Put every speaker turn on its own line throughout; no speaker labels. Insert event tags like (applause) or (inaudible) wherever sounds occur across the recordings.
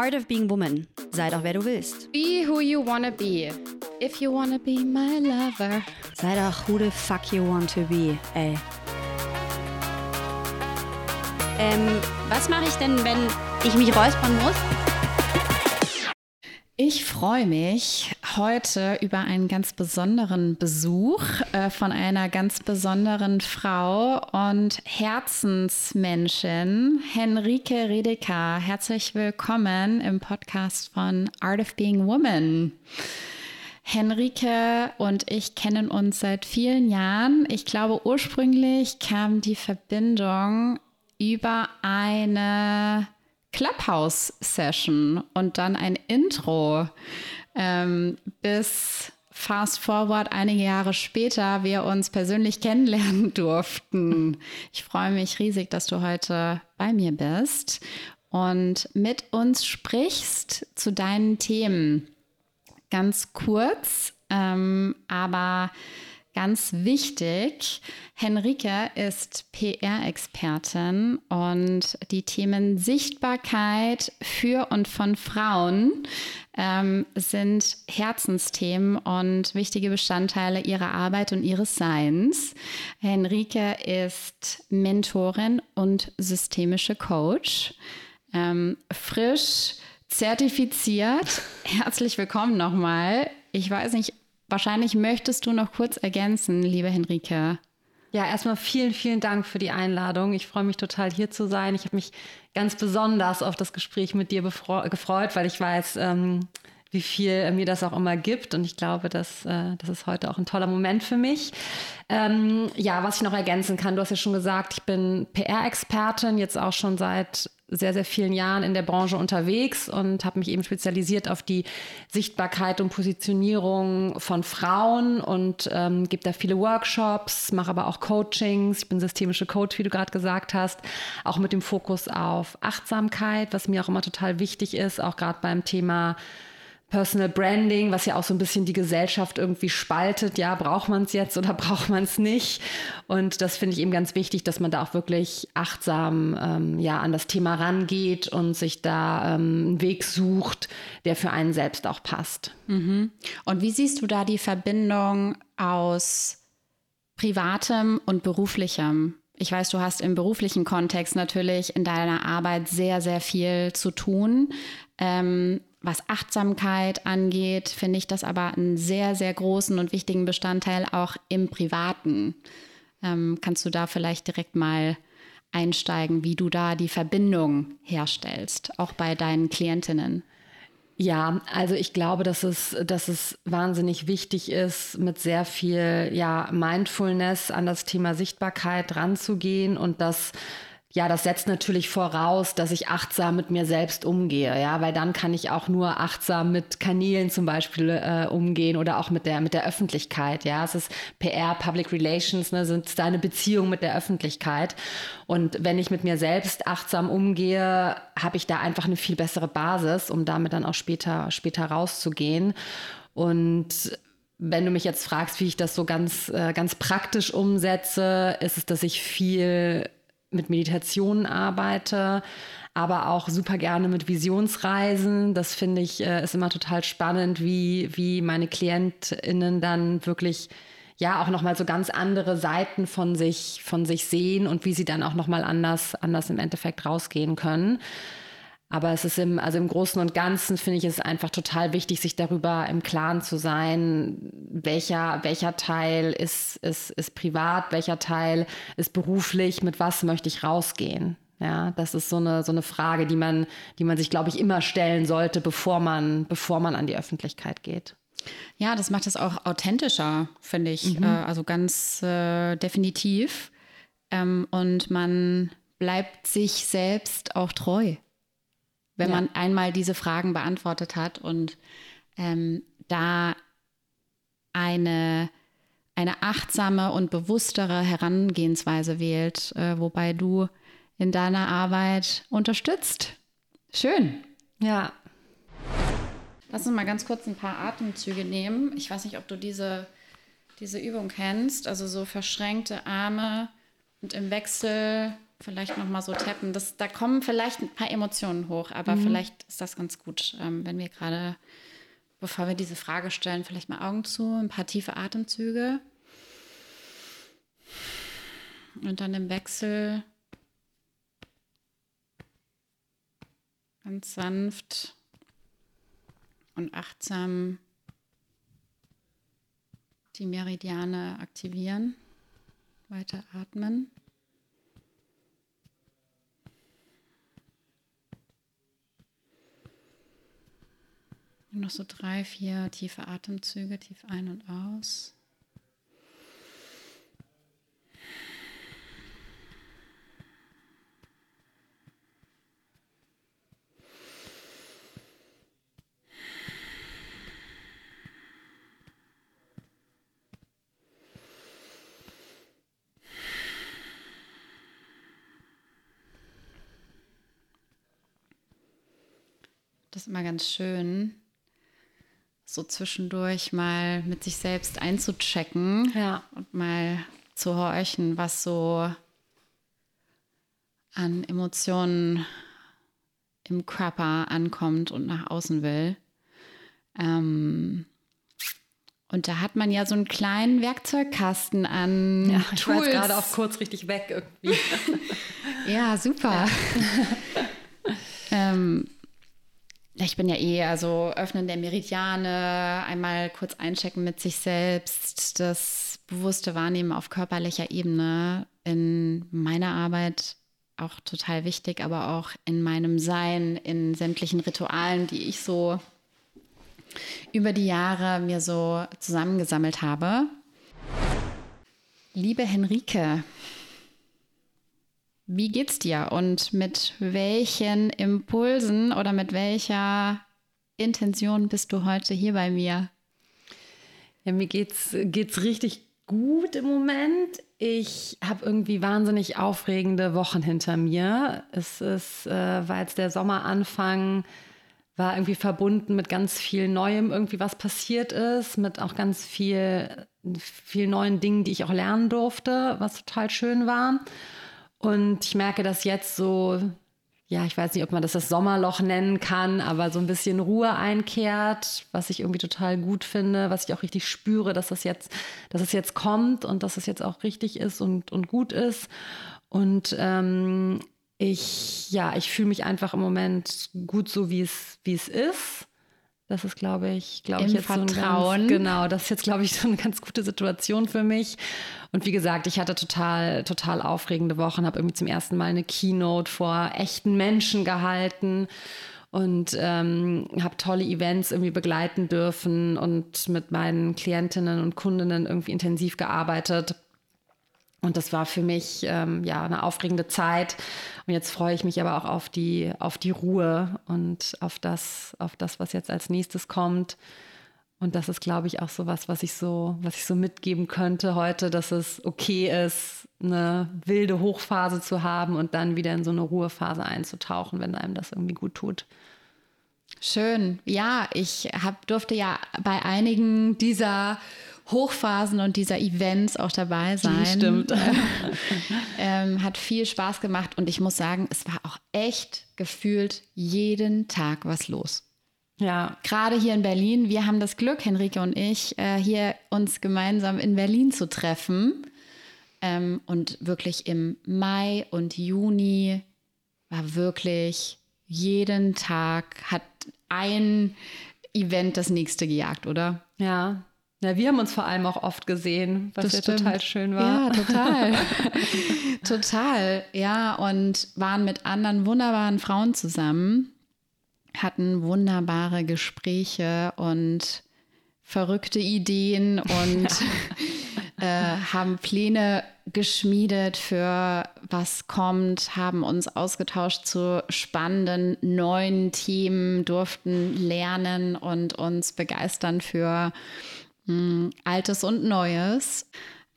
Art of Being Woman. Sei doch wer du willst.
Be who you wanna be. If you wanna be my lover.
Sei doch who the fuck you want to be, ey. Ähm, was mache ich denn, wenn ich mich räuspern muss?
Ich freue mich heute über einen ganz besonderen Besuch äh, von einer ganz besonderen Frau und Herzensmenschen, Henrike Redeker. Herzlich willkommen im Podcast von Art of Being Woman. Henrike und ich kennen uns seit vielen Jahren. Ich glaube, ursprünglich kam die Verbindung über eine Clubhouse-Session und dann ein Intro, ähm, bis fast forward einige Jahre später wir uns persönlich kennenlernen (laughs) durften. Ich freue mich riesig, dass du heute bei mir bist und mit uns sprichst zu deinen Themen. Ganz kurz, ähm, aber Ganz wichtig, Henrike ist PR-Expertin und die Themen Sichtbarkeit für und von Frauen ähm, sind Herzensthemen und wichtige Bestandteile ihrer Arbeit und ihres Seins. Henrike ist Mentorin und systemische Coach, ähm, frisch zertifiziert. Herzlich willkommen nochmal. Ich weiß nicht, Wahrscheinlich möchtest du noch kurz ergänzen, liebe Henrike.
Ja, erstmal vielen, vielen Dank für die Einladung. Ich freue mich total hier zu sein. Ich habe mich ganz besonders auf das Gespräch mit dir gefreut, weil ich weiß, ähm, wie viel mir das auch immer gibt. Und ich glaube, dass, äh, das ist heute auch ein toller Moment für mich. Ähm, ja, was ich noch ergänzen kann, du hast ja schon gesagt, ich bin PR-Expertin, jetzt auch schon seit sehr, sehr vielen Jahren in der Branche unterwegs und habe mich eben spezialisiert auf die Sichtbarkeit und Positionierung von Frauen und ähm, gebe da viele Workshops, mache aber auch Coachings. Ich bin systemische Coach, wie du gerade gesagt hast, auch mit dem Fokus auf Achtsamkeit, was mir auch immer total wichtig ist, auch gerade beim Thema Personal Branding, was ja auch so ein bisschen die Gesellschaft irgendwie spaltet. Ja, braucht man es jetzt oder (laughs) braucht man es nicht? Und das finde ich eben ganz wichtig, dass man da auch wirklich achtsam ähm, ja, an das Thema rangeht und sich da ähm, einen Weg sucht, der für einen selbst auch passt.
Mhm. Und wie siehst du da die Verbindung aus privatem und beruflichem? Ich weiß, du hast im beruflichen Kontext natürlich in deiner Arbeit sehr, sehr viel zu tun. Ähm, was Achtsamkeit angeht, finde ich das aber einen sehr, sehr großen und wichtigen Bestandteil auch im Privaten. Ähm, kannst du da vielleicht direkt mal einsteigen, wie du da die Verbindung herstellst, auch bei deinen Klientinnen?
Ja, also ich glaube, dass es, dass es wahnsinnig wichtig ist, mit sehr viel ja, Mindfulness an das Thema Sichtbarkeit ranzugehen und das ja, das setzt natürlich voraus, dass ich achtsam mit mir selbst umgehe, ja, weil dann kann ich auch nur achtsam mit Kanälen zum Beispiel äh, umgehen oder auch mit der mit der Öffentlichkeit, ja. Es ist PR, Public Relations, ne, sind deine Beziehung mit der Öffentlichkeit. Und wenn ich mit mir selbst achtsam umgehe, habe ich da einfach eine viel bessere Basis, um damit dann auch später später rauszugehen. Und wenn du mich jetzt fragst, wie ich das so ganz, äh, ganz praktisch umsetze, ist es, dass ich viel mit Meditationen arbeite, aber auch super gerne mit Visionsreisen. Das finde ich äh, ist immer total spannend, wie, wie meine KlientInnen dann wirklich ja auch nochmal so ganz andere Seiten von sich, von sich sehen und wie sie dann auch nochmal anders, anders im Endeffekt rausgehen können. Aber es ist im, also im Großen und Ganzen finde ich es einfach total wichtig, sich darüber im Klaren zu sein, welcher, welcher Teil ist, ist, ist privat, welcher Teil ist beruflich, mit was möchte ich rausgehen. Ja, das ist so eine, so eine Frage, die man, die man sich, glaube ich, immer stellen sollte, bevor man, bevor man an die Öffentlichkeit geht.
Ja, das macht es auch authentischer, finde ich. Mhm. Äh, also ganz äh, definitiv. Ähm, und man bleibt sich selbst auch treu wenn ja. man einmal diese Fragen beantwortet hat und ähm, da eine, eine achtsame und bewusstere Herangehensweise wählt, äh, wobei du in deiner Arbeit unterstützt. Schön.
Ja.
Lass uns mal ganz kurz ein paar Atemzüge nehmen. Ich weiß nicht, ob du diese, diese Übung kennst. Also so verschränkte Arme und im Wechsel vielleicht noch mal so tappen. Das, da kommen vielleicht ein paar Emotionen hoch, aber mhm. vielleicht ist das ganz gut, ähm, wenn wir gerade, bevor wir diese Frage stellen, vielleicht mal Augen zu, ein paar tiefe Atemzüge. Und dann im Wechsel ganz sanft und achtsam die Meridiane aktivieren. Weiter atmen. Und noch so drei, vier tiefe Atemzüge, tief ein und aus. Das ist immer ganz schön, so zwischendurch mal mit sich selbst einzuchecken
ja.
und mal zu horchen, was so an Emotionen im Körper ankommt und nach außen will. Ähm, und da hat man ja so einen kleinen Werkzeugkasten an.
Ja, ich Tools. war gerade auch kurz richtig weg irgendwie. (laughs)
ja, super. Ja. (laughs) ähm, ich bin ja eh, also Öffnen der Meridiane, einmal kurz einchecken mit sich selbst, das bewusste Wahrnehmen auf körperlicher Ebene in meiner Arbeit auch total wichtig, aber auch in meinem Sein, in sämtlichen Ritualen, die ich so über die Jahre mir so zusammengesammelt habe. Liebe Henrike, wie geht's dir und mit welchen Impulsen oder mit welcher Intention bist du heute hier bei mir?
Ja, mir geht's, geht's richtig gut im Moment. Ich habe irgendwie wahnsinnig aufregende Wochen hinter mir. Es ist, äh, war jetzt der Sommeranfang, war irgendwie verbunden mit ganz viel Neuem, irgendwie was passiert ist, mit auch ganz viel, viel neuen Dingen, die ich auch lernen durfte, was total schön war. Und ich merke, dass jetzt so, ja, ich weiß nicht, ob man das das Sommerloch nennen kann, aber so ein bisschen Ruhe einkehrt, was ich irgendwie total gut finde, was ich auch richtig spüre, dass das jetzt, dass es jetzt kommt und dass es jetzt auch richtig ist und, und gut ist. Und ähm, ich, ja, ich fühle mich einfach im Moment gut so, wie es, wie es ist. Das ist, glaube ich, glaube ich, jetzt
Vertrauen.
so ein ganz, genau, das ist jetzt, glaube ich, so eine ganz gute Situation für mich. Und wie gesagt, ich hatte total, total aufregende Wochen, habe irgendwie zum ersten Mal eine Keynote vor echten Menschen gehalten und ähm, habe tolle Events irgendwie begleiten dürfen und mit meinen Klientinnen und Kundinnen irgendwie intensiv gearbeitet. Und das war für mich ähm, ja eine aufregende Zeit. Und jetzt freue ich mich aber auch auf die, auf die Ruhe und auf das, auf das, was jetzt als nächstes kommt. Und das ist, glaube ich, auch so was, was ich so, was ich so mitgeben könnte heute, dass es okay ist, eine wilde Hochphase zu haben und dann wieder in so eine Ruhephase einzutauchen, wenn einem das irgendwie gut tut.
Schön. Ja, ich hab, durfte ja bei einigen dieser Hochphasen und dieser Events auch dabei (laughs) sein.
Stimmt.
ähm, hat viel Spaß gemacht und ich muss sagen, es war auch echt gefühlt jeden Tag was los.
Ja.
Gerade hier in Berlin. Wir haben das Glück, Henrike und ich, äh, hier uns gemeinsam in Berlin zu treffen. Ähm, und wirklich im Mai und Juni war wirklich jeden Tag hat ein Event das nächste gejagt, oder?
Ja, ja, wir haben uns vor allem auch oft gesehen, was das ja stimmt. total schön war.
Ja, total. (laughs) total. Ja, und waren mit anderen wunderbaren Frauen zusammen, hatten wunderbare Gespräche und verrückte Ideen und (laughs) äh, haben Pläne geschmiedet für was kommt, haben uns ausgetauscht zu spannenden neuen Themen, durften lernen und uns begeistern für hm, Altes und Neues.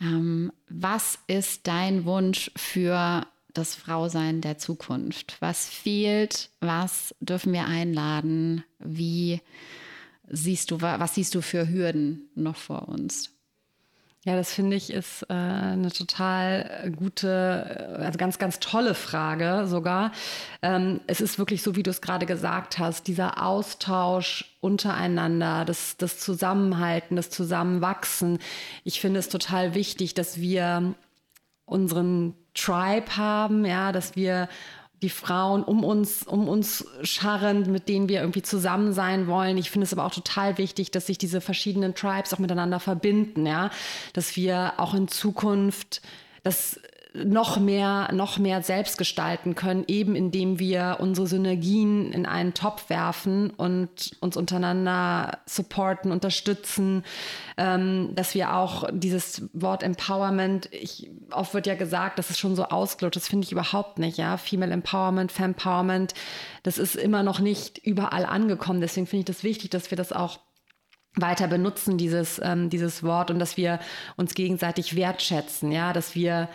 Ähm, was ist dein Wunsch für das Frausein der Zukunft? Was fehlt? Was dürfen wir einladen? Wie siehst du, was siehst du für Hürden noch vor uns?
Ja, das finde ich ist äh, eine total gute, also ganz, ganz tolle Frage sogar. Ähm, es ist wirklich so, wie du es gerade gesagt hast, dieser Austausch untereinander, das, das Zusammenhalten, das Zusammenwachsen. Ich finde es total wichtig, dass wir unseren Tribe haben, ja, dass wir die Frauen um uns, um uns scharren, mit denen wir irgendwie zusammen sein wollen. Ich finde es aber auch total wichtig, dass sich diese verschiedenen Tribes auch miteinander verbinden, ja, dass wir auch in Zukunft das noch mehr, noch mehr selbst gestalten können, eben indem wir unsere Synergien in einen Topf werfen und uns untereinander supporten, unterstützen, ähm, dass wir auch dieses Wort Empowerment, ich, oft wird ja gesagt, das ist schon so ausgelutscht, das finde ich überhaupt nicht, ja. Female Empowerment, Fempowerment, das ist immer noch nicht überall angekommen. Deswegen finde ich das wichtig, dass wir das auch weiter benutzen, dieses, ähm, dieses Wort und dass wir uns gegenseitig wertschätzen, ja, dass wir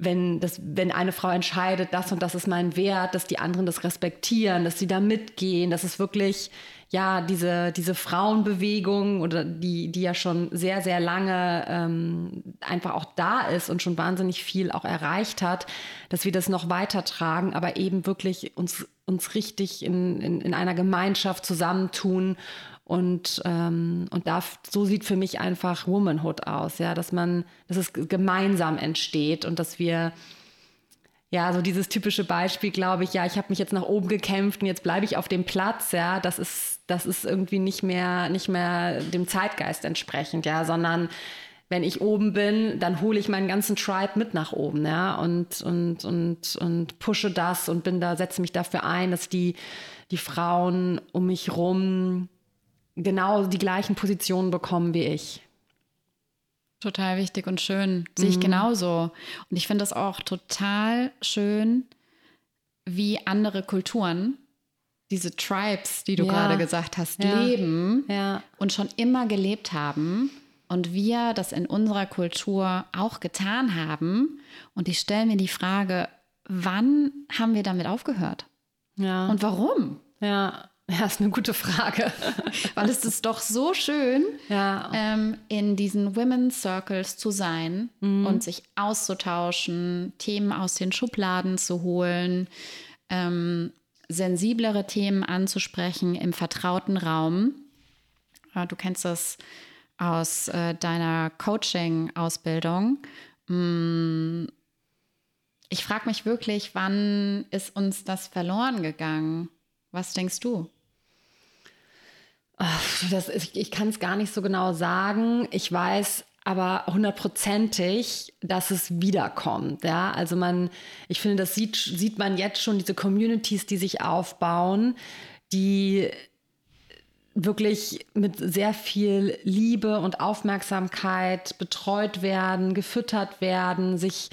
wenn, das, wenn eine Frau entscheidet, das und das ist mein Wert, dass die anderen das respektieren, dass sie da mitgehen, dass es wirklich, ja, diese, diese Frauenbewegung oder die, die ja schon sehr, sehr lange ähm, einfach auch da ist und schon wahnsinnig viel auch erreicht hat, dass wir das noch weitertragen, aber eben wirklich uns, uns richtig in, in, in einer Gemeinschaft zusammentun und, ähm, und da, so sieht für mich einfach Womanhood aus, ja, dass man, dass es gemeinsam entsteht und dass wir, ja, so dieses typische Beispiel, glaube ich, ja, ich habe mich jetzt nach oben gekämpft und jetzt bleibe ich auf dem Platz, ja, das ist, das ist irgendwie nicht mehr, nicht mehr dem Zeitgeist entsprechend, ja, sondern wenn ich oben bin, dann hole ich meinen ganzen Tribe mit nach oben, ja, und, und, und, und pushe das und bin da, setze mich dafür ein, dass die, die Frauen um mich rum genau die gleichen Positionen bekommen wie ich.
Total wichtig und schön. Sehe ich mhm. genauso. Und ich finde das auch total schön, wie andere Kulturen diese Tribes, die du ja. gerade gesagt hast, ja. leben ja. und schon immer gelebt haben und wir das in unserer Kultur auch getan haben. Und ich stelle mir die Frage, wann haben wir damit aufgehört? Ja. Und warum?
Ja. (laughs) Ja, ist eine gute Frage. (laughs)
Weil es ist doch so schön, ja. ähm, in diesen Women's Circles zu sein mhm. und sich auszutauschen, Themen aus den Schubladen zu holen, ähm, sensiblere Themen anzusprechen im vertrauten Raum. Du kennst das aus äh, deiner Coaching-Ausbildung. Mm, ich frage mich wirklich, wann ist uns das verloren gegangen? Was denkst du?
Das ist, ich kann es gar nicht so genau sagen. Ich weiß aber hundertprozentig, dass es wiederkommt. Ja, also man, ich finde, das sieht, sieht man jetzt schon, diese Communities, die sich aufbauen, die wirklich mit sehr viel Liebe und Aufmerksamkeit betreut werden, gefüttert werden, sich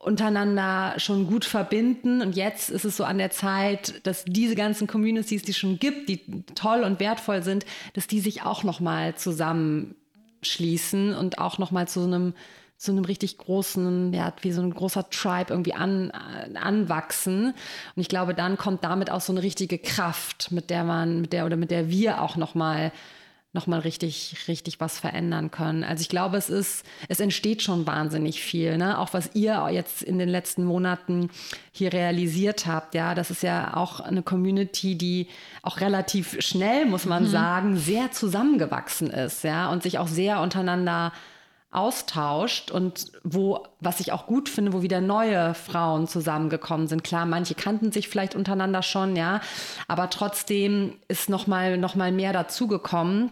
untereinander schon gut verbinden. Und jetzt ist es so an der Zeit, dass diese ganzen Communities, die es schon gibt, die toll und wertvoll sind, dass die sich auch nochmal zusammenschließen und auch nochmal zu einem zu einem richtig großen, ja, wie so ein großer Tribe irgendwie an, anwachsen. Und ich glaube, dann kommt damit auch so eine richtige Kraft, mit der man, mit der oder mit der wir auch nochmal nochmal richtig, richtig was verändern können. Also ich glaube, es ist, es entsteht schon wahnsinnig viel, ne? Auch was ihr jetzt in den letzten Monaten hier realisiert habt, ja, das ist ja auch eine Community, die auch relativ schnell, muss man mhm. sagen, sehr zusammengewachsen ist, ja, und sich auch sehr untereinander austauscht und wo, was ich auch gut finde, wo wieder neue Frauen zusammengekommen sind. Klar, manche kannten sich vielleicht untereinander schon, ja, aber trotzdem ist noch mal, noch mal mehr dazugekommen.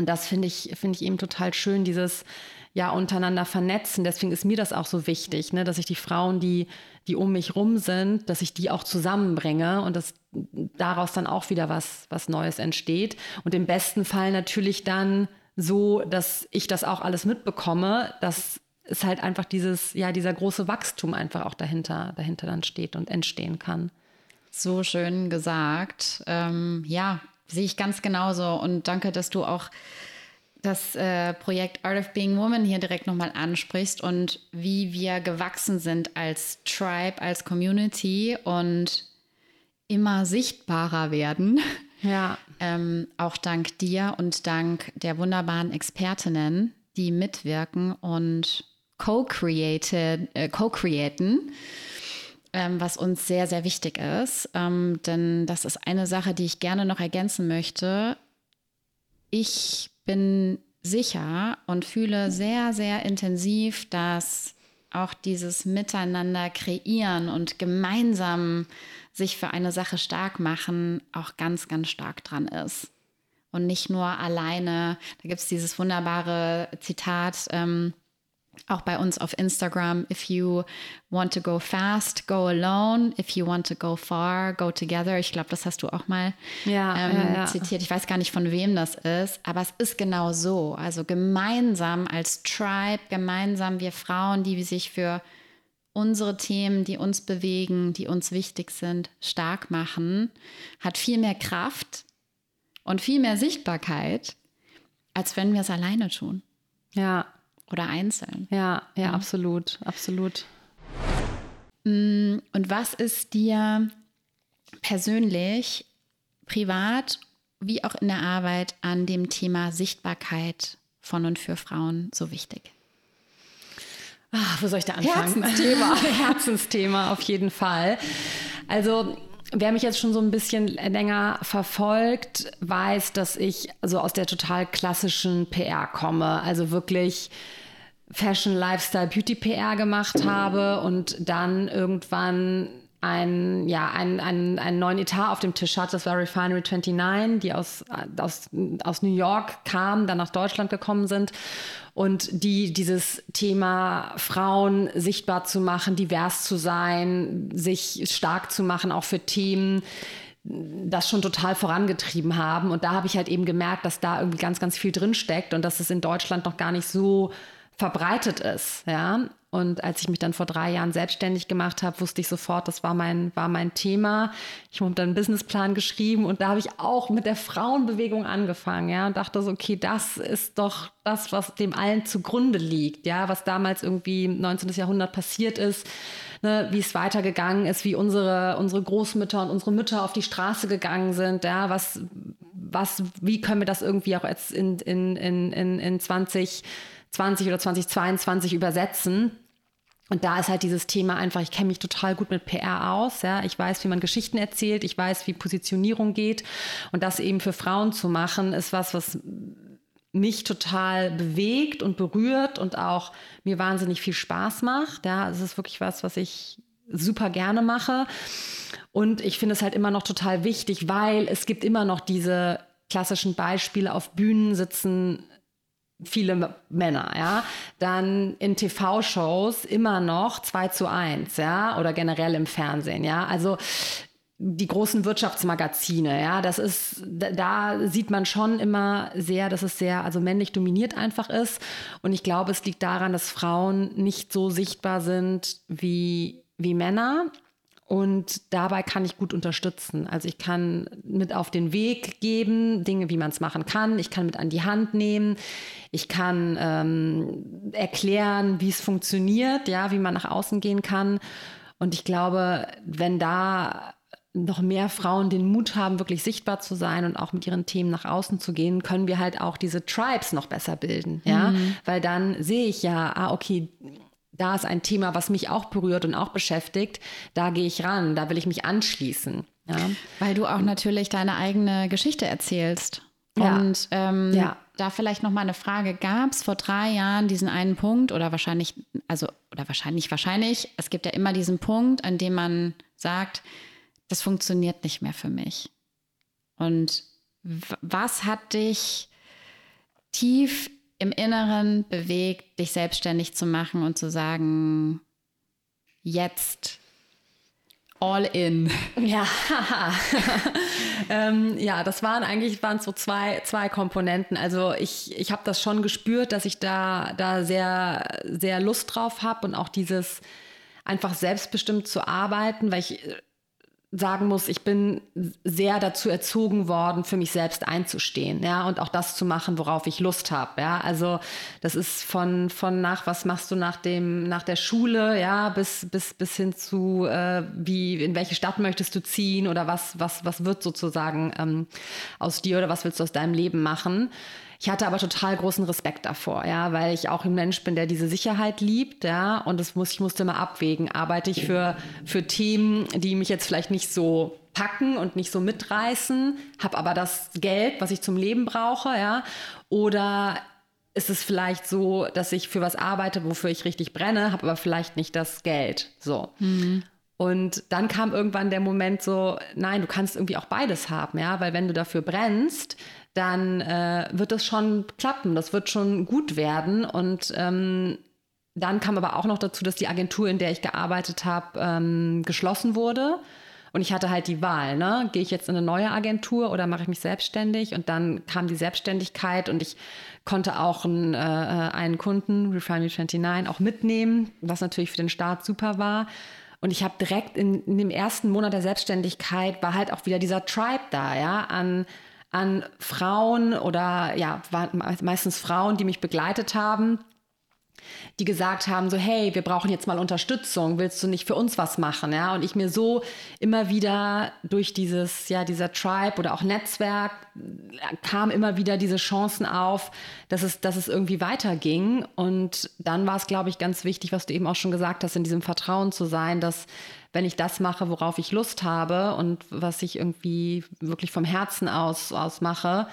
Und das finde ich, finde ich eben total schön, dieses ja untereinander vernetzen. Deswegen ist mir das auch so wichtig, ne, dass ich die Frauen, die, die um mich rum sind, dass ich die auch zusammenbringe und dass daraus dann auch wieder was, was Neues entsteht. Und im besten Fall natürlich dann so, dass ich das auch alles mitbekomme, dass es halt einfach dieses, ja, dieser große Wachstum einfach auch dahinter, dahinter dann steht und entstehen kann.
So schön gesagt. Ähm, ja, Sehe ich ganz genauso. Und danke, dass du auch das äh, Projekt Art of Being Woman hier direkt nochmal ansprichst und wie wir gewachsen sind als Tribe, als Community und immer sichtbarer werden. Ja. (laughs) ähm, auch dank dir und dank der wunderbaren Expertinnen, die mitwirken und co-created, äh, co-createn, ähm, was uns sehr, sehr wichtig ist. Ähm, denn das ist eine Sache, die ich gerne noch ergänzen möchte. Ich bin sicher und fühle sehr, sehr intensiv, dass auch dieses Miteinander kreieren und gemeinsam sich für eine Sache stark machen auch ganz, ganz stark dran ist. Und nicht nur alleine. Da gibt es dieses wunderbare Zitat, ähm, auch bei uns auf Instagram, if you want to go fast, go alone. If you want to go far, go together. Ich glaube, das hast du auch mal ja, ähm, ja, ja. zitiert. Ich weiß gar nicht, von wem das ist, aber es ist genau so. Also gemeinsam als Tribe, gemeinsam wir Frauen, die sich für unsere Themen, die uns bewegen, die uns wichtig sind, stark machen, hat viel mehr Kraft und viel mehr Sichtbarkeit, als wenn wir es alleine tun.
Ja,
oder einzeln.
Ja, ja, ja, absolut, absolut.
Mm, und was ist dir persönlich, privat, wie auch in der Arbeit an dem Thema Sichtbarkeit von und für Frauen so wichtig?
Ach, wo soll ich da anfangen? Herzensthema. (laughs) Herzensthema auf jeden Fall. Also Wer mich jetzt schon so ein bisschen länger verfolgt, weiß, dass ich also aus der total klassischen PR komme. Also wirklich Fashion, Lifestyle, Beauty PR gemacht habe und dann irgendwann ein, ja, einen, einen, einen neuen Etat auf dem Tisch hatte. Das war Refinery 29, die aus, aus, aus New York kamen, dann nach Deutschland gekommen sind und die dieses Thema Frauen sichtbar zu machen, divers zu sein, sich stark zu machen, auch für Themen, das schon total vorangetrieben haben. Und da habe ich halt eben gemerkt, dass da irgendwie ganz, ganz viel drinsteckt und dass es in Deutschland noch gar nicht so verbreitet ist. Ja? Und als ich mich dann vor drei Jahren selbstständig gemacht habe, wusste ich sofort, das war mein, war mein Thema. Ich habe dann einen Businessplan geschrieben und da habe ich auch mit der Frauenbewegung angefangen, ja, und dachte so, okay, das ist doch das, was dem allen zugrunde liegt, ja, was damals irgendwie im 19. Jahrhundert passiert ist, ne, wie es weitergegangen ist, wie unsere, unsere Großmütter und unsere Mütter auf die Straße gegangen sind, ja, was, was, wie können wir das irgendwie auch jetzt in, in, in, in, in 20 20 oder 2022 übersetzen. Und da ist halt dieses Thema einfach, ich kenne mich total gut mit PR aus, ja, ich weiß, wie man Geschichten erzählt, ich weiß, wie Positionierung geht und das eben für Frauen zu machen, ist was, was mich total bewegt und berührt und auch mir wahnsinnig viel Spaß macht. Ja, es ist wirklich was, was ich super gerne mache. Und ich finde es halt immer noch total wichtig, weil es gibt immer noch diese klassischen Beispiele auf Bühnen sitzen viele Männer, ja. Dann in TV-Shows immer noch 2 zu 1, ja, oder generell im Fernsehen, ja. Also die großen Wirtschaftsmagazine, ja, das ist, da sieht man schon immer sehr, dass es sehr, also männlich dominiert einfach ist. Und ich glaube, es liegt daran, dass Frauen nicht so sichtbar sind wie, wie Männer. Und dabei kann ich gut unterstützen. Also ich kann mit auf den Weg geben, Dinge, wie man es machen kann. Ich kann mit an die Hand nehmen. Ich kann ähm, erklären, wie es funktioniert, ja, wie man nach außen gehen kann. Und ich glaube, wenn da noch mehr Frauen den Mut haben, wirklich sichtbar zu sein und auch mit ihren Themen nach außen zu gehen, können wir halt auch diese Tribes noch besser bilden, ja, mhm. weil dann sehe ich ja, ah, okay, da ist ein Thema, was mich auch berührt und auch beschäftigt, da gehe ich ran, da will ich mich anschließen. Ja.
Weil du auch natürlich deine eigene Geschichte erzählst. Ja. Und ähm, ja. da vielleicht noch mal eine Frage: Gab es vor drei Jahren diesen einen Punkt oder wahrscheinlich, also oder wahrscheinlich, wahrscheinlich, es gibt ja immer diesen Punkt, an dem man sagt, das funktioniert nicht mehr für mich. Und was hat dich tief im Inneren bewegt, dich selbstständig zu machen und zu sagen, jetzt all in. (laughs)
Ja, (laughs) ähm, ja, das waren eigentlich waren so zwei, zwei Komponenten. Also ich, ich habe das schon gespürt, dass ich da, da sehr, sehr Lust drauf habe und auch dieses einfach selbstbestimmt zu arbeiten, weil ich sagen muss, ich bin sehr dazu erzogen worden, für mich selbst einzustehen, ja, und auch das zu machen, worauf ich Lust habe, ja. Also das ist von von nach, was machst du nach dem nach der Schule, ja, bis bis bis hin zu äh, wie in welche Stadt möchtest du ziehen oder was was was wird sozusagen ähm, aus dir oder was willst du aus deinem Leben machen? Ich hatte aber total großen Respekt davor, ja, weil ich auch ein Mensch bin, der diese Sicherheit liebt, ja, und das muss, ich musste mal abwägen. Arbeite ich für, für Themen, die mich jetzt vielleicht nicht so packen und nicht so mitreißen, habe aber das Geld, was ich zum Leben brauche, ja, oder ist es vielleicht so, dass ich für was arbeite, wofür ich richtig brenne, habe aber vielleicht nicht das Geld, so. Mhm. Und dann kam irgendwann der Moment so, nein, du kannst irgendwie auch beides haben, ja, weil wenn du dafür brennst, dann äh, wird das schon klappen, das wird schon gut werden. Und ähm, dann kam aber auch noch dazu, dass die Agentur, in der ich gearbeitet habe, ähm, geschlossen wurde. Und ich hatte halt die Wahl, ne? Gehe ich jetzt in eine neue Agentur oder mache ich mich selbstständig? Und dann kam die Selbstständigkeit und ich konnte auch einen, äh, einen Kunden, Refine 29, auch mitnehmen, was natürlich für den Start super war. Und ich habe direkt in, in, dem ersten Monat der Selbstständigkeit war halt auch wieder dieser Tribe da, ja, an an Frauen oder ja, meistens Frauen, die mich begleitet haben, die gesagt haben so hey wir brauchen jetzt mal Unterstützung willst du nicht für uns was machen ja? Und ich mir so immer wieder durch dieses ja dieser Tribe oder auch Netzwerk kam immer wieder diese Chancen auf dass es dass es irgendwie weiterging. Und dann war es glaube ich ganz wichtig was du eben auch schon gesagt hast in diesem Vertrauen zu sein dass wenn ich das mache worauf ich Lust habe und was ich irgendwie wirklich vom Herzen aus aus mache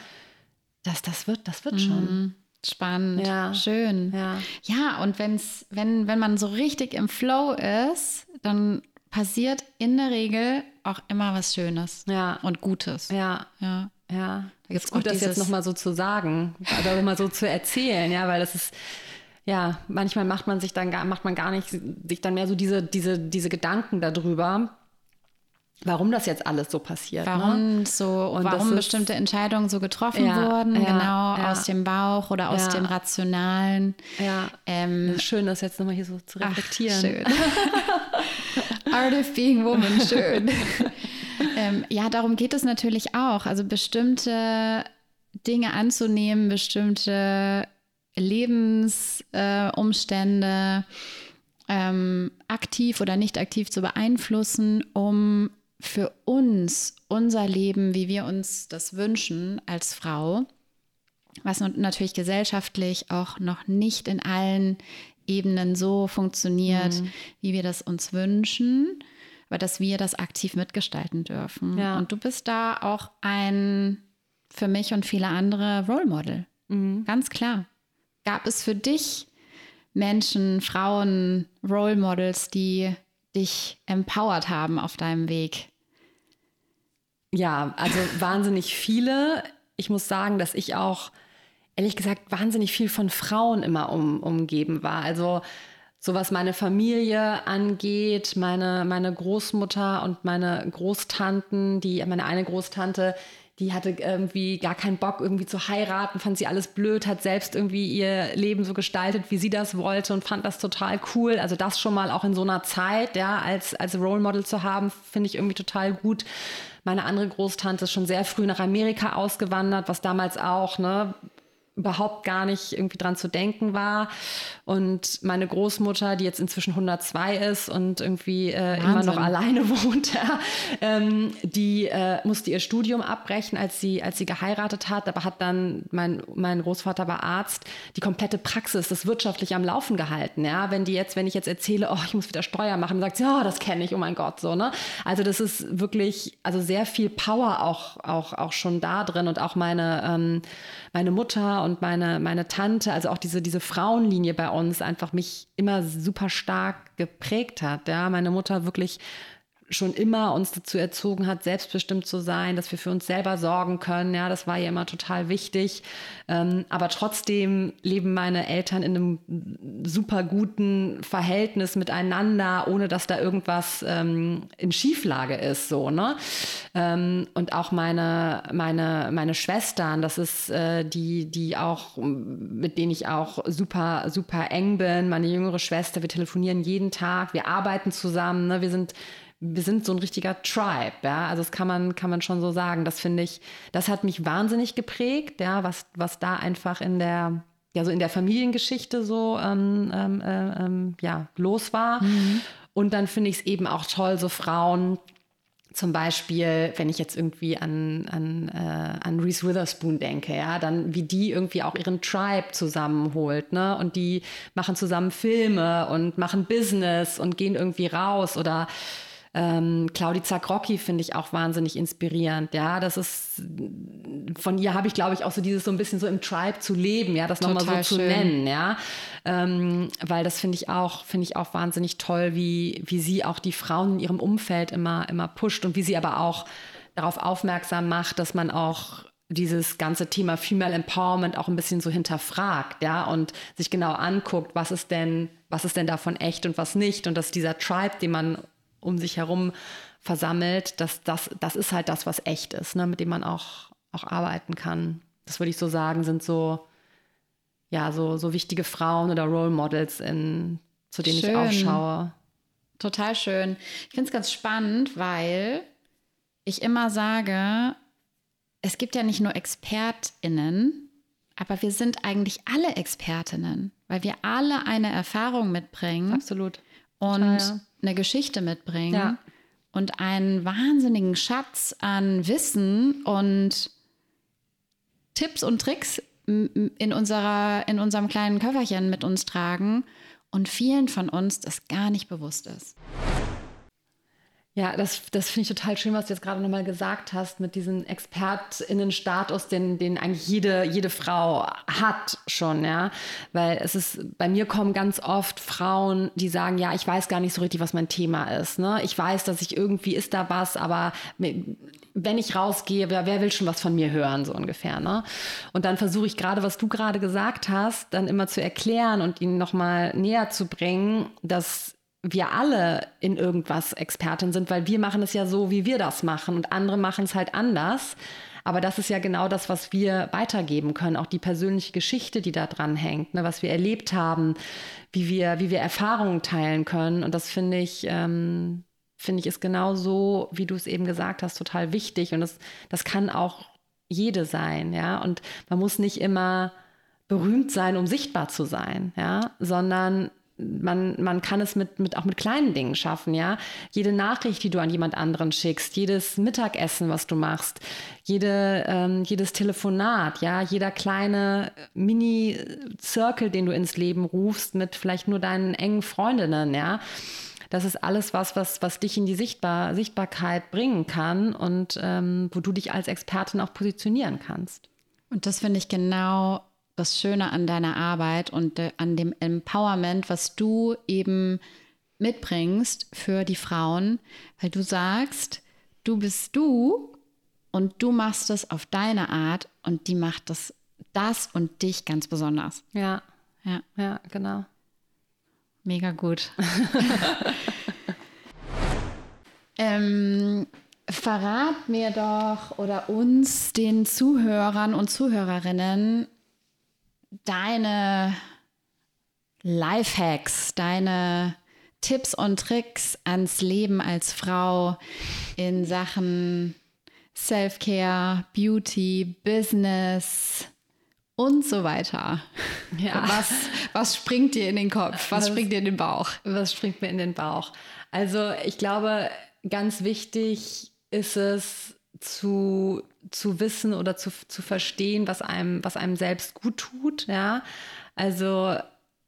dass das wird das wird mhm. schon
Spannend, ja. schön. Ja, ja und wenn's, wenn, wenn man so richtig im Flow ist, dann passiert in der Regel auch immer was Schönes
ja.
und Gutes.
Ja. Ja. Ja. Da gibt's gut, das jetzt nochmal so zu sagen, oder mal so zu erzählen, ja, weil das ist, ja, manchmal macht man sich dann gar, macht man gar nicht sich dann mehr so diese, diese, diese Gedanken darüber warum das jetzt alles so passiert.
Ne? Warum ne? so und warum bestimmte Entscheidungen so getroffen ja, wurden, ja, genau ja. aus dem Bauch oder aus dem Rationalen.
Ja. Ähm, schön, das jetzt nochmal hier so zu reflektieren. Ach, schön. (laughs)
Art of Being Woman, schön. ähm, ja, darum geht es natürlich auch. Also bestimmte Dinge anzunehmen, bestimmte Lebensumstände äh, ähm, aktiv oder nicht aktiv zu beeinflussen, um für uns, unser Leben, wie wir uns das wünschen als Frau, was natürlich gesellschaftlich auch noch nicht in allen Ebenen so funktioniert, mhm. wie wir das uns wünschen, aber dass wir das aktiv mitgestalten dürfen. Ja. Und du bist da auch ein für mich und viele andere Role Model. Mhm. Ganz klar. Gab es für dich Menschen, Frauen, Role Models, die dich empowered haben auf deinem Weg?
Ja, also wahnsinnig viele. Ich muss sagen, dass ich auch, ehrlich gesagt, wahnsinnig viel von Frauen immer um, umgeben war. Also so was meine Familie angeht, meine, meine Großmutter und meine Großtanten, die, meine eine Großtante, die hatte irgendwie gar keinen Bock, irgendwie zu heiraten, fand sie alles blöd, hat selbst irgendwie ihr Leben so gestaltet, wie sie das wollte und fand das total cool. Also das schon mal auch in so einer Zeit, ja, als, als Role Model zu haben, finde ich irgendwie total gut. Meine andere Großtante ist schon sehr früh nach Amerika ausgewandert, was damals auch, ne, überhaupt gar nicht irgendwie dran zu denken war. Und meine Großmutter, die jetzt inzwischen 102 ist und irgendwie äh, immer noch alleine (laughs) wohnt, ja, ähm, die äh, musste ihr Studium abbrechen, als sie, als sie geheiratet hat, aber hat dann, mein, mein Großvater war Arzt, die komplette Praxis, das wirtschaftlich am Laufen gehalten. Ja? Wenn die jetzt, wenn ich jetzt erzähle, oh, ich muss wieder Steuer machen, sagt sie, oh, das kenne ich, oh mein Gott, so, ne? Also das ist wirklich, also sehr viel Power auch, auch, auch schon da drin und auch meine, ähm, meine Mutter und meine, meine Tante, also auch diese, diese Frauenlinie bei uns einfach mich immer super stark geprägt hat. Ja, meine Mutter wirklich schon immer uns dazu erzogen hat, selbstbestimmt zu sein, dass wir für uns selber sorgen können. Ja, das war ja immer total wichtig. Ähm, aber trotzdem leben meine Eltern in einem super guten Verhältnis miteinander, ohne dass da irgendwas ähm, in Schieflage ist, so, ne? Ähm, und auch meine, meine, meine Schwestern, das ist äh, die, die auch, mit denen ich auch super, super eng bin. Meine jüngere Schwester, wir telefonieren jeden Tag, wir arbeiten zusammen, ne? Wir sind wir sind so ein richtiger Tribe, ja. Also das kann man, kann man schon so sagen. Das finde ich, das hat mich wahnsinnig geprägt, ja, was, was da einfach in der, ja, so in der Familiengeschichte so ähm, ähm, äh, ähm, ja, los war. Mhm. Und dann finde ich es eben auch toll, so Frauen zum Beispiel, wenn ich jetzt irgendwie an, an, äh, an Reese Witherspoon denke, ja, dann wie die irgendwie auch ihren Tribe zusammenholt, ne? Und die machen zusammen Filme und machen Business und gehen irgendwie raus oder ähm, Claudia Zagrocki finde ich auch wahnsinnig inspirierend. Ja, das ist von ihr habe ich, glaube ich, auch so dieses so ein bisschen so im Tribe zu leben, ja, das nochmal so schön. zu nennen, ja. Ähm, weil das finde ich auch, finde ich auch wahnsinnig toll, wie, wie sie auch die Frauen in ihrem Umfeld immer, immer pusht und wie sie aber auch darauf aufmerksam macht, dass man auch dieses ganze Thema Female Empowerment auch ein bisschen so hinterfragt, ja, und sich genau anguckt, was ist denn, was ist denn davon echt und was nicht und dass dieser Tribe, den man um sich herum versammelt, dass das, das ist halt das, was echt ist, ne, mit dem man auch, auch arbeiten kann. Das würde ich so sagen, sind so, ja, so, so wichtige Frauen oder Role Models, in, zu denen schön. ich aufschaue.
Total schön. Ich finde es ganz spannend, weil ich immer sage, es gibt ja nicht nur ExpertInnen, aber wir sind eigentlich alle Expertinnen, weil wir alle eine Erfahrung mitbringen.
Absolut.
Und Total, ja eine Geschichte mitbringen ja. und einen wahnsinnigen Schatz an Wissen und Tipps und Tricks in, unserer, in unserem kleinen Köfferchen mit uns tragen und vielen von uns das gar nicht bewusst ist.
Ja, das, das finde ich total schön, was du jetzt gerade nochmal gesagt hast, mit diesem ExpertInnen-Status, den, den eigentlich jede, jede Frau hat schon, ja. Weil es ist, bei mir kommen ganz oft Frauen, die sagen, ja, ich weiß gar nicht so richtig, was mein Thema ist. Ne? Ich weiß, dass ich irgendwie ist da was, aber wenn ich rausgehe, wer, wer will schon was von mir hören, so ungefähr. Ne? Und dann versuche ich gerade, was du gerade gesagt hast, dann immer zu erklären und ihnen nochmal näher zu bringen, dass wir alle in irgendwas Expertin sind, weil wir machen es ja so, wie wir das machen und andere machen es halt anders. Aber das ist ja genau das, was wir weitergeben können, auch die persönliche Geschichte, die da dran hängt, ne, was wir erlebt haben, wie wir, wie wir Erfahrungen teilen können. Und das finde ich, ähm, finde ich, ist genau so, wie du es eben gesagt hast, total wichtig. Und das, das kann auch jede sein, ja. Und man muss nicht immer berühmt sein, um sichtbar zu sein, ja, sondern man, man kann es mit, mit, auch mit kleinen Dingen schaffen, ja. Jede Nachricht, die du an jemand anderen schickst, jedes Mittagessen, was du machst, jede, ähm, jedes Telefonat, ja, jeder kleine Mini-Circle, den du ins Leben rufst, mit vielleicht nur deinen engen Freundinnen, ja. Das ist alles was, was, was dich in die Sichtbar Sichtbarkeit bringen kann und ähm, wo du dich als Expertin auch positionieren kannst.
Und das finde ich genau das Schöne an deiner Arbeit und äh, an dem Empowerment, was du eben mitbringst für die Frauen, weil du sagst, du bist du und du machst es auf deine Art und die macht das, das und dich ganz besonders.
Ja, ja, ja, genau.
Mega gut. (laughs) ähm, verrat mir doch oder uns, den Zuhörern und Zuhörerinnen, deine Lifehacks, deine Tipps und Tricks ans Leben als Frau in Sachen Self-Care, Beauty, Business und so weiter. Ja. Was, was springt dir in den Kopf? Was, was springt dir in den Bauch?
Was springt mir in den Bauch? Also ich glaube, ganz wichtig ist es zu zu wissen oder zu, zu verstehen, was einem, was einem selbst gut tut. Ja, also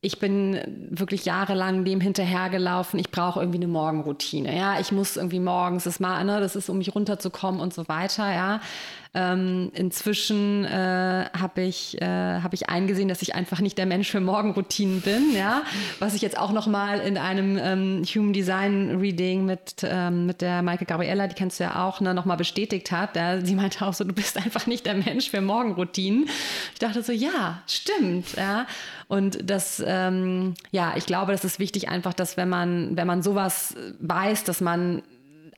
ich bin wirklich jahrelang dem hinterhergelaufen, ich brauche irgendwie eine Morgenroutine. Ja, ich muss irgendwie morgens das mal, ne, das ist, um mich runterzukommen und so weiter. Ja, ähm, inzwischen äh, habe ich, äh, hab ich eingesehen, dass ich einfach nicht der Mensch für Morgenroutinen bin, ja. Was ich jetzt auch noch mal in einem ähm, Human Design Reading mit, ähm, mit der Maike Gabriella, die kennst du ja auch, ne, noch mal bestätigt hat. Ja? Sie meinte auch so, du bist einfach nicht der Mensch für Morgenroutinen. Ich dachte so, ja, stimmt, ja. Und das, ähm, ja, ich glaube, das ist wichtig einfach, dass wenn man, wenn man sowas weiß, dass man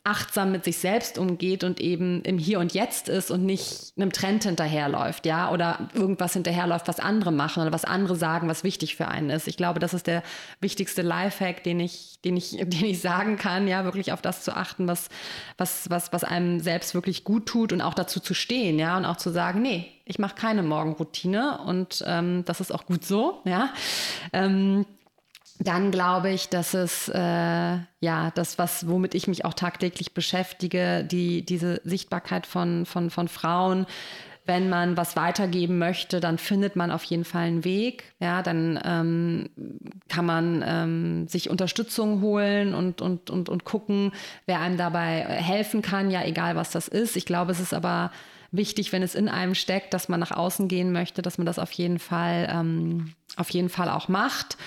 achtsam mit sich selbst umgeht und eben im Hier und Jetzt ist und nicht einem Trend hinterherläuft, ja, oder irgendwas hinterherläuft, was andere machen oder was andere sagen, was wichtig für einen ist. Ich glaube, das ist der wichtigste Lifehack, den ich, den ich, (laughs) den ich sagen kann, ja, wirklich auf das zu achten, was, was, was, was einem selbst wirklich gut tut und auch dazu zu stehen, ja, und auch zu sagen, nee, ich mache keine Morgenroutine und ähm, das ist auch gut so, ja. Ähm, dann glaube ich, dass es äh, ja das, was womit ich mich auch tagtäglich beschäftige, die diese Sichtbarkeit von von von Frauen. Wenn man was weitergeben möchte, dann findet man auf jeden Fall einen Weg. Ja, dann ähm, kann man ähm, sich Unterstützung holen und, und, und, und gucken, wer einem dabei helfen kann, ja, egal was das ist. Ich glaube, es ist aber wichtig, wenn es in einem steckt, dass man nach außen gehen möchte, dass man das auf jeden Fall, ähm, auf jeden Fall auch macht.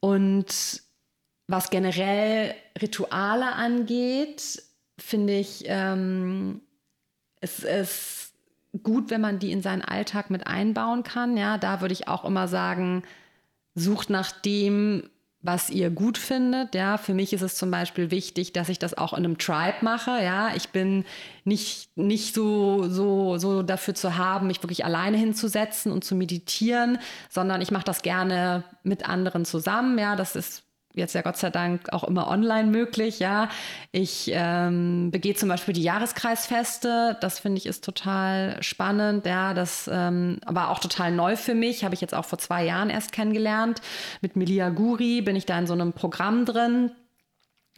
Und was generell Rituale angeht, finde ich, ähm, es ist gut, wenn man die in seinen Alltag mit einbauen kann. Ja, da würde ich auch immer sagen, sucht nach dem, was ihr gut findet. Ja, für mich ist es zum Beispiel wichtig, dass ich das auch in einem Tribe mache. Ja, ich bin nicht, nicht so, so, so dafür zu haben, mich wirklich alleine hinzusetzen und zu meditieren, sondern ich mache das gerne mit anderen zusammen. Ja, das ist jetzt ja Gott sei Dank auch immer online möglich, ja. Ich ähm, begehe zum Beispiel die Jahreskreisfeste, das finde ich ist total spannend, ja, das ähm, war auch total neu für mich, habe ich jetzt auch vor zwei Jahren erst kennengelernt. Mit Melia Guri bin ich da in so einem Programm drin,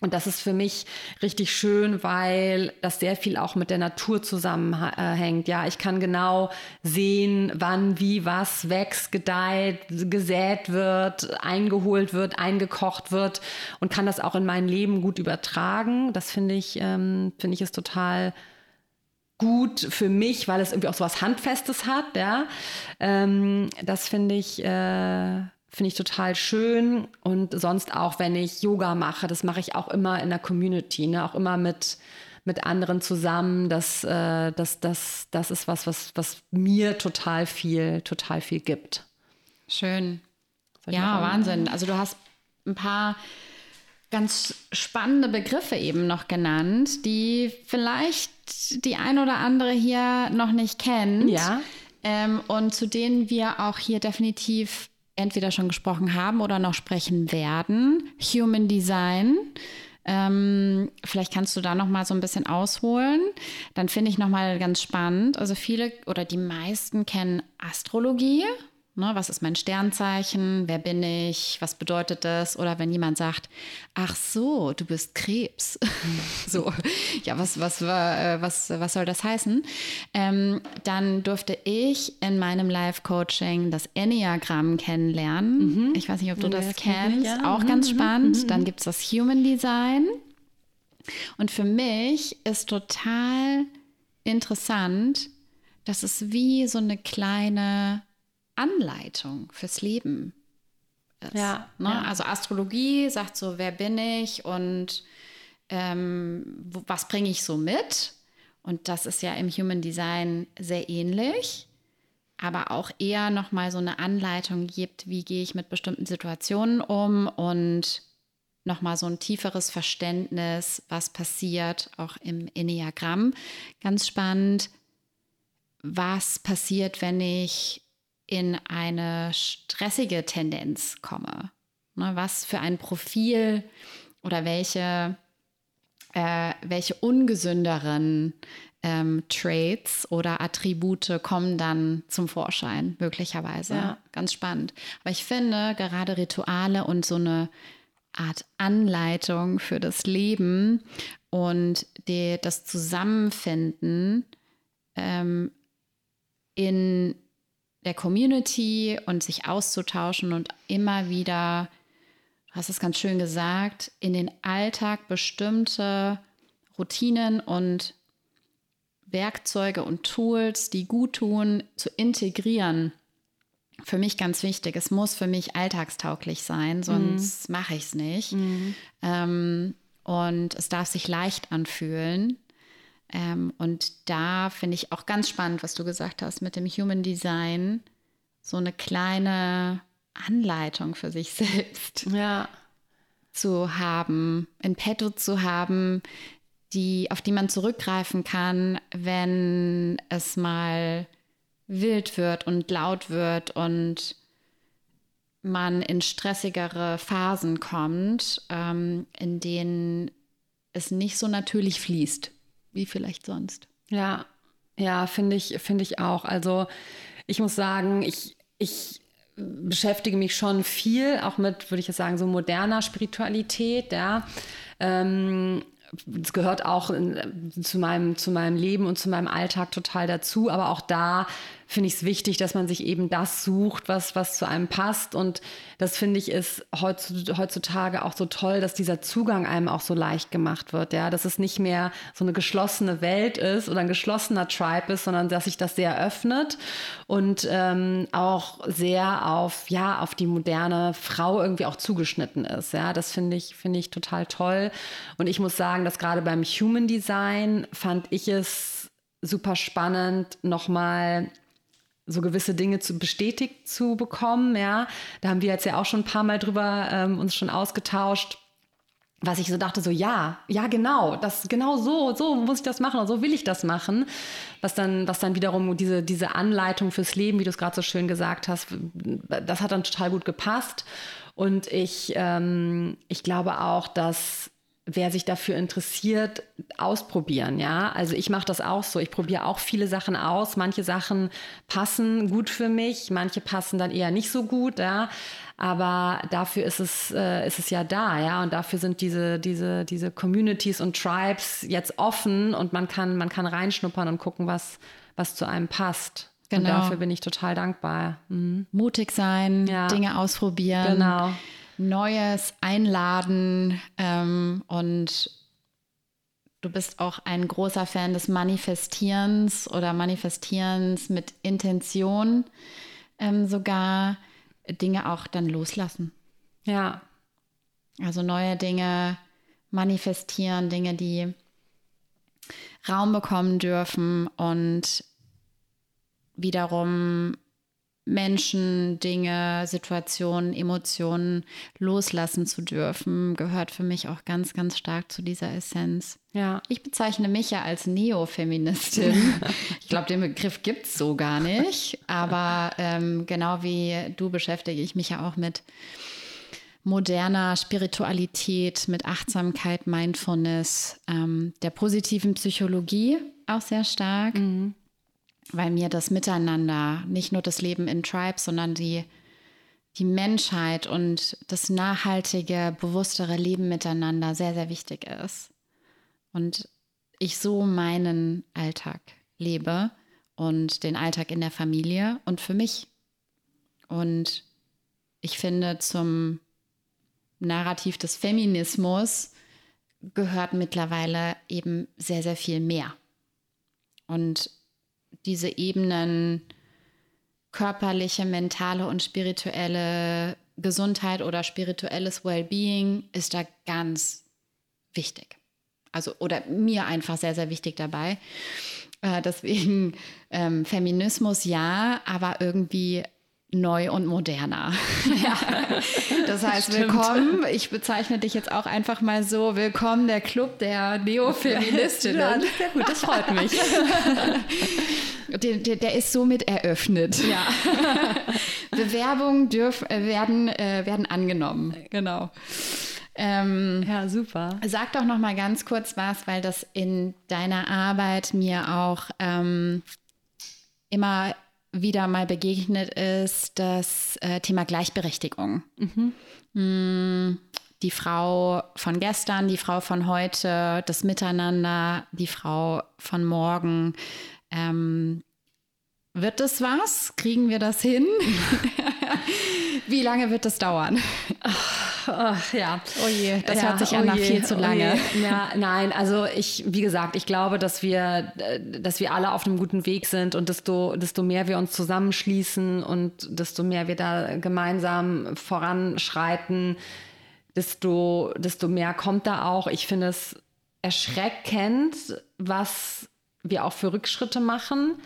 und das ist für mich richtig schön, weil das sehr viel auch mit der Natur zusammenhängt. Ja, ich kann genau sehen, wann, wie, was wächst, gedeiht, gesät wird, eingeholt wird, eingekocht wird und kann das auch in mein Leben gut übertragen. Das finde ich, ähm, finde ich ist total gut für mich, weil es irgendwie auch so was Handfestes hat. Ja, ähm, das finde ich. Äh, Finde ich total schön. Und sonst auch, wenn ich Yoga mache, das mache ich auch immer in der Community, ne? auch immer mit, mit anderen zusammen. Das, äh, das, das, das ist was, was, was mir total viel, total viel gibt.
Schön. Ja, Wahnsinn. Also du hast ein paar ganz spannende Begriffe eben noch genannt, die vielleicht die ein oder andere hier noch nicht kennt.
Ja.
Ähm, und zu denen wir auch hier definitiv entweder schon gesprochen haben oder noch sprechen werden. Human Design. Ähm, vielleicht kannst du da noch mal so ein bisschen ausholen. Dann finde ich noch mal ganz spannend. Also viele oder die meisten kennen Astrologie. Ne, was ist mein Sternzeichen? Wer bin ich? Was bedeutet das? Oder wenn jemand sagt, ach so, du bist Krebs. (laughs) so, ja, was, was, äh, was, was soll das heißen? Ähm, dann durfte ich in meinem Live-Coaching das Enneagramm kennenlernen. Mhm. Ich weiß nicht, ob du ja, das, das kennst. Ja. Auch mhm. ganz mhm. spannend. Mhm. Dann gibt es das Human Design. Und für mich ist total interessant, dass es wie so eine kleine Anleitung fürs Leben ist. Ja, ne? ja. Also Astrologie sagt so, wer bin ich und ähm, wo, was bringe ich so mit? Und das ist ja im Human Design sehr ähnlich, aber auch eher nochmal so eine Anleitung gibt, wie gehe ich mit bestimmten Situationen um und nochmal so ein tieferes Verständnis, was passiert, auch im Enneagramm. Ganz spannend, was passiert, wenn ich in eine stressige Tendenz komme. Ne, was für ein Profil oder welche, äh, welche ungesünderen ähm, Traits oder Attribute kommen dann zum Vorschein, möglicherweise. Ja. Ganz spannend. Aber ich finde, gerade Rituale und so eine Art Anleitung für das Leben und die, das Zusammenfinden ähm, in der Community und sich auszutauschen und immer wieder, du hast es ganz schön gesagt, in den Alltag bestimmte Routinen und Werkzeuge und Tools, die gut tun, zu integrieren. Für mich ganz wichtig. Es muss für mich alltagstauglich sein, sonst mhm. mache ich es nicht. Mhm. Ähm, und es darf sich leicht anfühlen. Ähm, und da finde ich auch ganz spannend, was du gesagt hast mit dem Human Design. So eine kleine Anleitung für sich (laughs) selbst
ja.
zu haben, in petto zu haben, die, auf die man zurückgreifen kann, wenn es mal wild wird und laut wird und man in stressigere Phasen kommt, ähm, in denen es nicht so natürlich fließt wie vielleicht sonst.
Ja, ja, finde ich, finde ich auch. Also ich muss sagen, ich, ich beschäftige mich schon viel, auch mit, würde ich jetzt sagen, so moderner Spiritualität, ja. Ähm, es gehört auch in, zu, meinem, zu meinem Leben und zu meinem Alltag total dazu. Aber auch da finde ich es wichtig, dass man sich eben das sucht, was, was zu einem passt. Und das finde ich ist heutzutage auch so toll, dass dieser Zugang einem auch so leicht gemacht wird. Ja, dass es nicht mehr so eine geschlossene Welt ist oder ein geschlossener Tribe ist, sondern dass sich das sehr öffnet und ähm, auch sehr auf, ja, auf die moderne Frau irgendwie auch zugeschnitten ist. Ja, das finde ich, finde ich total toll. Und ich muss sagen, dass gerade beim Human Design fand ich es super spannend, nochmal so gewisse Dinge zu bestätigt zu bekommen. Ja, da haben wir jetzt ja auch schon ein paar Mal drüber ähm, uns schon ausgetauscht. Was ich so dachte, so ja, ja genau, das genau so, so muss ich das machen und so will ich das machen. Was dann, was dann wiederum diese, diese Anleitung fürs Leben, wie du es gerade so schön gesagt hast, das hat dann total gut gepasst. Und ich, ähm, ich glaube auch, dass wer sich dafür interessiert, ausprobieren, ja. Also ich mache das auch so. Ich probiere auch viele Sachen aus. Manche Sachen passen gut für mich, manche passen dann eher nicht so gut, ja. Aber dafür ist es, äh, ist es ja da, ja. Und dafür sind diese, diese, diese Communities und Tribes jetzt offen und man kann, man kann reinschnuppern und gucken, was, was zu einem passt. Genau. Und dafür bin ich total dankbar.
Mhm. Mutig sein, ja. Dinge ausprobieren. Genau. Neues einladen ähm, und du bist auch ein großer Fan des Manifestierens oder Manifestierens mit Intention, ähm, sogar Dinge auch dann loslassen.
Ja.
Also neue Dinge manifestieren, Dinge, die Raum bekommen dürfen und wiederum Menschen, Dinge, Situationen, Emotionen loslassen zu dürfen, gehört für mich auch ganz, ganz stark zu dieser Essenz.
Ja.
Ich bezeichne mich ja als Neofeministin. (laughs) ich glaube, den Begriff gibt es so gar nicht. Aber ähm, genau wie du beschäftige ich mich ja auch mit moderner Spiritualität, mit Achtsamkeit, Mindfulness, ähm, der positiven Psychologie auch sehr stark. Mhm weil mir das Miteinander, nicht nur das Leben in Tribes, sondern die, die Menschheit und das nachhaltige, bewusstere Leben miteinander sehr, sehr wichtig ist. Und ich so meinen Alltag lebe und den Alltag in der Familie und für mich. Und ich finde, zum Narrativ des Feminismus gehört mittlerweile eben sehr, sehr viel mehr. Und diese Ebenen körperliche, mentale und spirituelle Gesundheit oder spirituelles Wellbeing ist da ganz wichtig. Also, oder mir einfach sehr, sehr wichtig dabei. Äh, deswegen ähm, Feminismus ja, aber irgendwie neu und moderner. (laughs) Ja. Das heißt, Stimmt. willkommen, ich bezeichne dich jetzt auch einfach mal so, willkommen der Club der Neofeministinnen. Ja,
sehr gut, das freut mich. (laughs)
Der, der, der, ist somit eröffnet.
Ja. (laughs)
Bewerbungen dürf, äh, werden, äh, werden angenommen. Genau.
Ähm, ja, super.
Sag doch noch mal ganz kurz was, weil das in deiner Arbeit mir auch ähm, immer wieder mal begegnet ist, das äh, Thema Gleichberechtigung. Mhm. Mm, die Frau von gestern, die Frau von heute, das Miteinander, die Frau von morgen. Ähm, wird das was? Kriegen wir das hin? (laughs) Wie lange wird das dauern?
Ach, ja.
Oh je, das ja, hört sich an oh nach viel zu oh lange.
Oh (laughs) ja, nein, also ich, wie gesagt, ich glaube, dass wir, dass wir alle auf einem guten Weg sind und desto, desto mehr wir uns zusammenschließen und desto mehr wir da gemeinsam voranschreiten, desto, desto mehr kommt da auch. Ich finde es erschreckend, was wir auch für Rückschritte machen.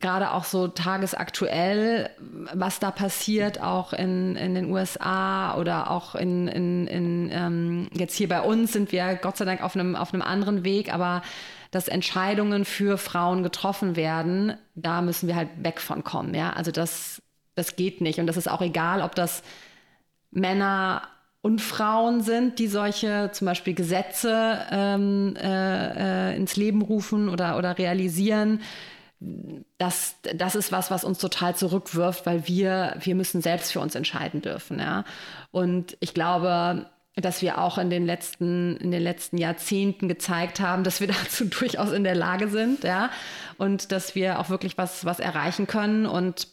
Gerade auch so tagesaktuell, was da passiert, auch in, in den USA oder auch in, in, in ähm, jetzt hier bei uns sind wir Gott sei Dank auf einem, auf einem anderen Weg, aber dass Entscheidungen für Frauen getroffen werden, da müssen wir halt weg von kommen. Ja? Also das, das geht nicht. Und das ist auch egal, ob das Männer und Frauen sind, die solche zum Beispiel Gesetze ähm, äh, äh, ins Leben rufen oder, oder realisieren. Das, das ist was, was uns total zurückwirft, weil wir, wir müssen selbst für uns entscheiden dürfen. Ja? Und ich glaube, dass wir auch in den letzten, in den letzten Jahrzehnten gezeigt haben, dass wir (laughs) dazu durchaus in der Lage sind, ja, und dass wir auch wirklich was, was erreichen können. Und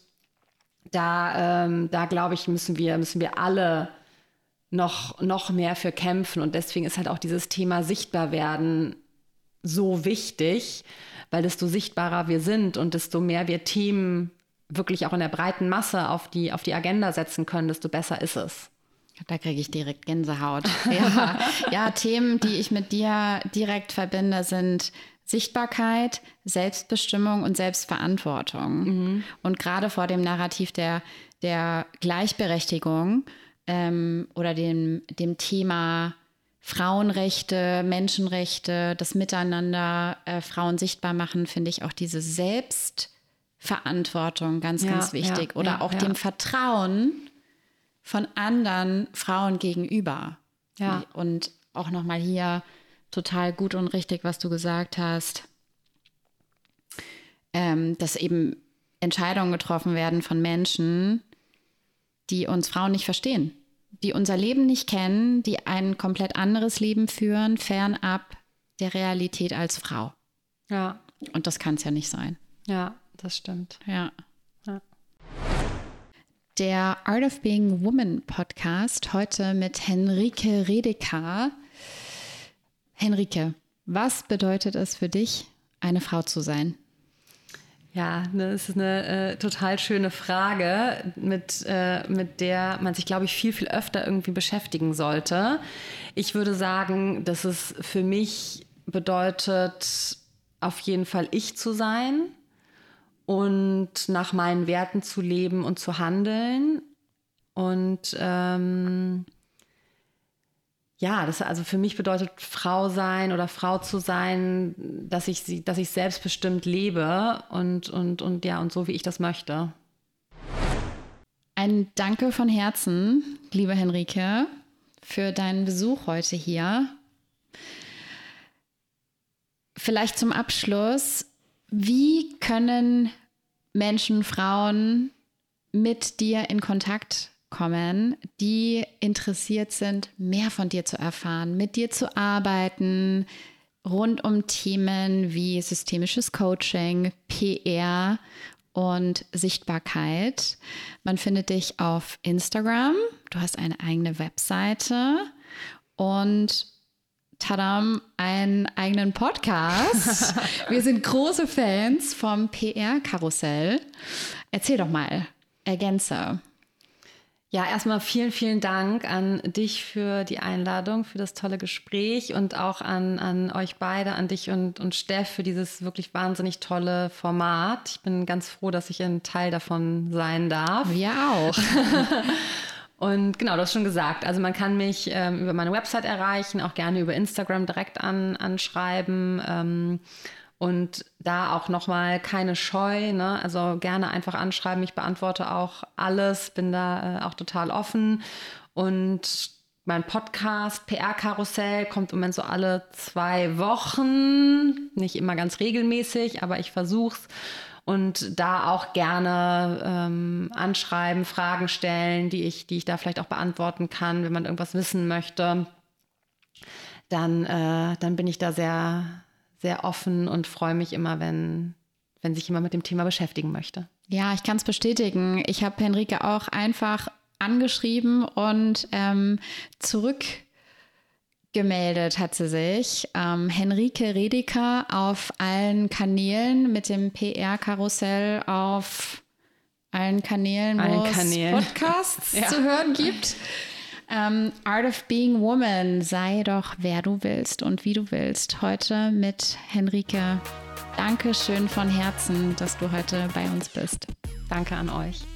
da, ähm, da glaube ich, müssen wir, müssen wir alle noch, noch mehr für kämpfen. Und deswegen ist halt auch dieses Thema sichtbar werden so wichtig, weil desto sichtbarer wir sind und desto mehr wir Themen wirklich auch in der breiten Masse auf die, auf die Agenda setzen können, desto besser ist es.
Da kriege ich direkt Gänsehaut. (laughs) Ja. ja, Themen, die ich mit dir direkt verbinde, sind Sichtbarkeit, Selbstbestimmung und Selbstverantwortung. Mhm. Und gerade vor dem Narrativ der, der Gleichberechtigung ähm, oder dem, dem Thema Frauenrechte, Menschenrechte, das Miteinander äh, Frauen sichtbar machen, finde ich auch diese Selbstverantwortung ganz, ja, ganz wichtig. Ja, oder ja, auch dem Vertrauen von anderen Frauen gegenüber. Ja. Und auch nochmal hier total gut und richtig, was du gesagt hast, ähm, dass eben Entscheidungen getroffen werden von Menschen, die uns Frauen nicht verstehen, die unser Leben nicht kennen, die ein komplett anderes Leben führen, fernab der Realität als Frau. Ja. Und das kann es ja nicht sein.
Ja, das stimmt.
Ja. ja der Art of Being Woman Podcast heute mit Henrike Redeker. Henrike, was bedeutet es für dich, eine Frau zu sein?
Ja, ne, das ist eine äh, total schöne Frage, mit, äh, mit der man sich, glaube ich, viel, viel öfter irgendwie beschäftigen sollte. Ich würde sagen, dass es für mich bedeutet, auf jeden Fall ich zu sein, und nach meinen Werten zu leben und zu handeln. Und ähm, ja, das also für mich bedeutet Frau sein oder Frau zu sein, dass ich sie, dass ich selbstbestimmt lebe und, und, und ja, und so wie ich das möchte.
Ein Danke von Herzen, liebe Henrike, für deinen Besuch heute hier. Vielleicht zum Abschluss, wie können Menschen, Frauen mit dir in Kontakt kommen, die interessiert sind, mehr von dir zu erfahren, mit dir zu arbeiten, rund um Themen wie systemisches Coaching, PR und Sichtbarkeit. Man findet dich auf Instagram, du hast eine eigene Webseite und tadam, einen eigenen Podcast. (laughs) Wir sind große Fans vom PR-Karussell. Erzähl doch mal, ergänze.
Ja, erstmal vielen, vielen Dank an dich für die Einladung, für das tolle Gespräch und auch an, an euch beide, an dich und, und Steff für dieses wirklich wahnsinnig tolle Format. Ich bin ganz froh, dass ich ein Teil davon sein darf.
Wir auch. (laughs)
Und genau, du hast schon gesagt, also man kann mich ähm, über meine Website erreichen, auch gerne über Instagram direkt an, anschreiben. Ähm, und da auch nochmal keine Scheu, ne? also gerne einfach anschreiben. Ich beantworte auch alles, bin da äh, auch total offen. Und mein Podcast PR-Karussell kommt im Moment so alle zwei Wochen, nicht immer ganz regelmäßig, aber ich versuche es und da auch gerne ähm, anschreiben, Fragen stellen, die ich, die ich da vielleicht auch beantworten kann, wenn man irgendwas wissen möchte. Dann, äh, dann bin ich da sehr, sehr offen und freue mich immer, wenn, wenn sich jemand mit dem Thema beschäftigen möchte.
Ja, ich kann es bestätigen. Ich habe Henrike auch einfach angeschrieben und ähm, zurück gemeldet hat sie sich. Ähm, Henrike Redeker auf allen Kanälen mit dem PR-Karussell auf allen Kanälen,
wo es
Podcasts (laughs) ja. zu hören gibt. Ähm, Art of Being Woman, sei doch wer du willst und wie du willst. Heute mit Henrike. Dankeschön von Herzen, dass du heute bei uns bist.
Danke an euch.